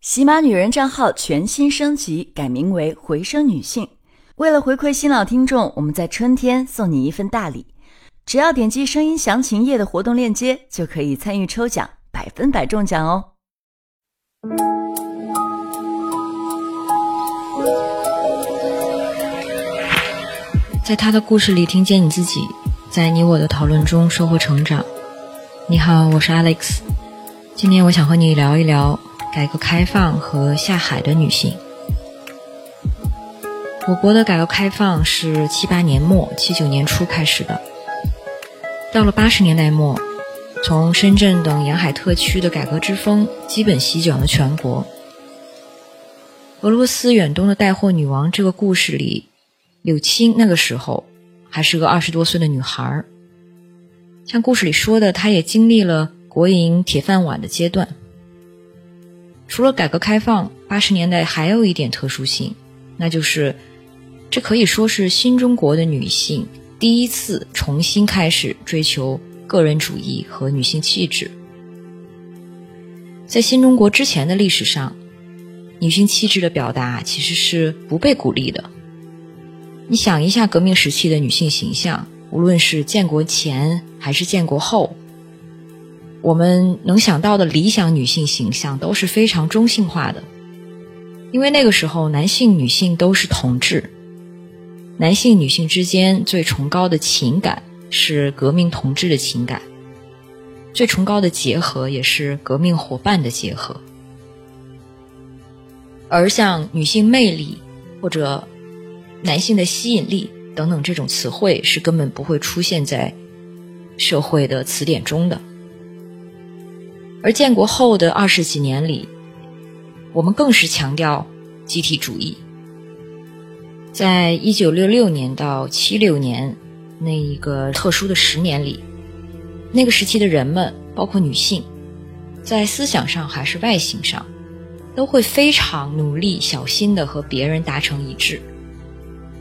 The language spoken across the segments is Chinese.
喜马女人账号全新升级，改名为“回声女性”。为了回馈新老听众，我们在春天送你一份大礼，只要点击声音详情页的活动链接，就可以参与抽奖，百分百中奖哦！在他的故事里听见你自己，在你我的讨论中收获成长。你好，我是 Alex，今天我想和你聊一聊改革开放和下海的女性。我国的改革开放是七八年末、七九年初开始的，到了八十年代末，从深圳等沿海特区的改革之风基本席卷了全国。俄罗斯远东的带货女王这个故事里。柳青那个时候还是个二十多岁的女孩儿，像故事里说的，她也经历了国营铁饭碗的阶段。除了改革开放，八十年代还有一点特殊性，那就是这可以说是新中国的女性第一次重新开始追求个人主义和女性气质。在新中国之前的历史上，女性气质的表达其实是不被鼓励的。你想一下，革命时期的女性形象，无论是建国前还是建国后，我们能想到的理想女性形象都是非常中性化的。因为那个时候，男性、女性都是同志，男性、女性之间最崇高的情感是革命同志的情感，最崇高的结合也是革命伙伴的结合。而像女性魅力或者。男性的吸引力等等这种词汇是根本不会出现在社会的词典中的。而建国后的二十几年里，我们更是强调集体主义。在一九六六年到七六年那一个特殊的十年里，那个时期的人们，包括女性，在思想上还是外形上，都会非常努力、小心的和别人达成一致。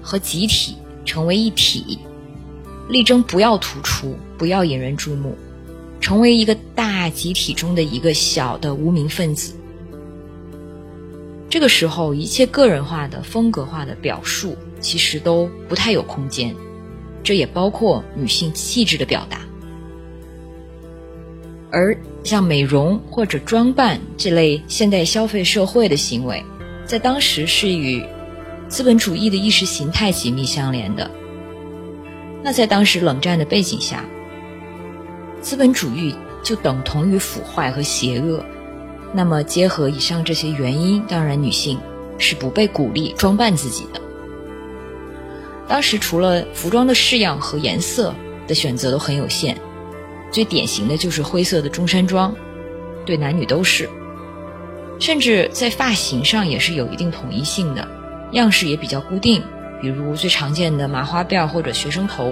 和集体成为一体，力争不要突出，不要引人注目，成为一个大集体中的一个小的无名分子。这个时候，一切个人化的、风格化的表述其实都不太有空间，这也包括女性气质的表达。而像美容或者装扮这类现代消费社会的行为，在当时是与。资本主义的意识形态紧密相连的，那在当时冷战的背景下，资本主义就等同于腐坏和邪恶。那么结合以上这些原因，当然女性是不被鼓励装扮自己的。当时除了服装的式样和颜色的选择都很有限，最典型的就是灰色的中山装，对男女都是，甚至在发型上也是有一定统一性的。样式也比较固定，比如最常见的麻花辫或者学生头。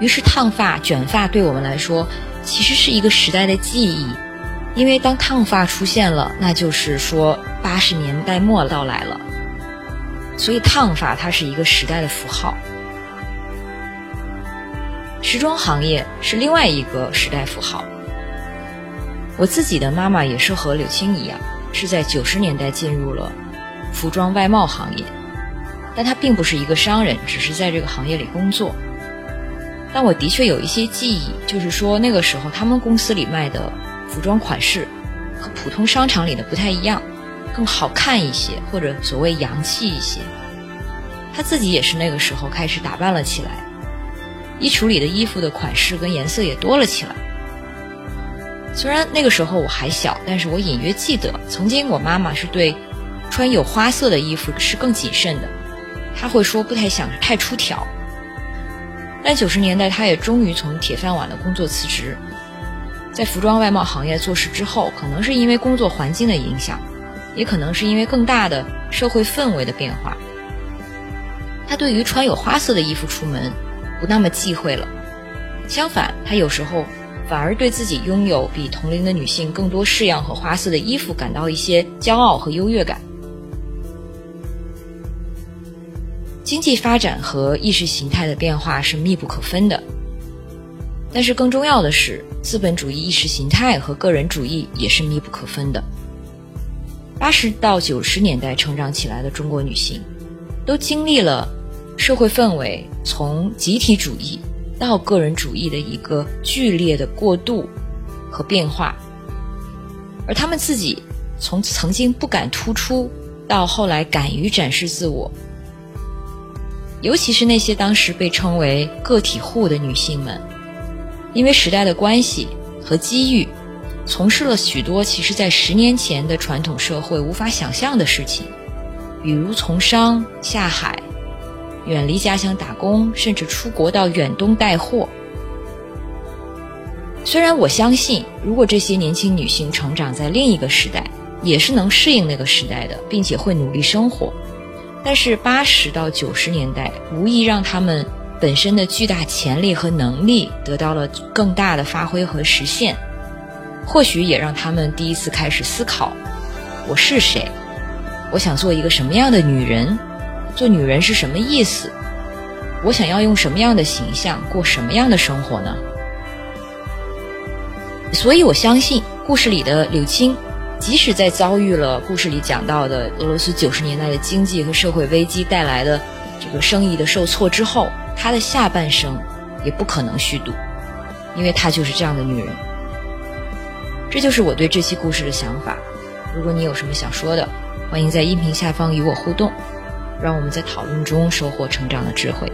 于是烫发、卷发对我们来说其实是一个时代的记忆，因为当烫发出现了，那就是说八十年代末到来了。所以烫发它是一个时代的符号。时装行业是另外一个时代符号。我自己的妈妈也是和柳青一样，是在九十年代进入了。服装外贸行业，但她并不是一个商人，只是在这个行业里工作。但我的确有一些记忆，就是说那个时候他们公司里卖的服装款式和普通商场里的不太一样，更好看一些，或者所谓洋气一些。他自己也是那个时候开始打扮了起来，衣橱里的衣服的款式跟颜色也多了起来。虽然那个时候我还小，但是我隐约记得，曾经我妈妈是对。穿有花色的衣服是更谨慎的，他会说不太想太出挑。但九十年代，他也终于从铁饭碗的工作辞职，在服装外贸行业做事之后，可能是因为工作环境的影响，也可能是因为更大的社会氛围的变化，他对于穿有花色的衣服出门不那么忌讳了。相反，他有时候反而对自己拥有比同龄的女性更多式样和花色的衣服感到一些骄傲和优越感。经济发展和意识形态的变化是密不可分的，但是更重要的是，资本主义意识形态和个人主义也是密不可分的。八十到九十年代成长起来的中国女性，都经历了社会氛围从集体主义到个人主义的一个剧烈的过渡和变化，而她们自己从曾经不敢突出，到后来敢于展示自我。尤其是那些当时被称为个体户的女性们，因为时代的关系和机遇。从事了许多其实在十年前的传统社会无法想象的事情，比如从商、下海、远离家乡打工，甚至出国到远东带货。虽然我相信，如果这些年轻女性成长在另一个时代，也是能适应那个时代的，并且会努力生活，但是八十到九十年代无疑让他们本身的巨大潜力和能力得到了更大的发挥和实现。或许也让他们第一次开始思考：我是谁？我想做一个什么样的女人？做女人是什么意思？我想要用什么样的形象过什么样的生活呢？所以我相信，故事里的柳青，即使在遭遇了故事里讲到的俄罗斯九十年代的经济和社会危机带来的这个生意的受挫之后，她的下半生也不可能虚度，因为她就是这样的女人。这就是我对这期故事的想法。如果你有什么想说的，欢迎在音频下方与我互动，让我们在讨论中收获成长的智慧。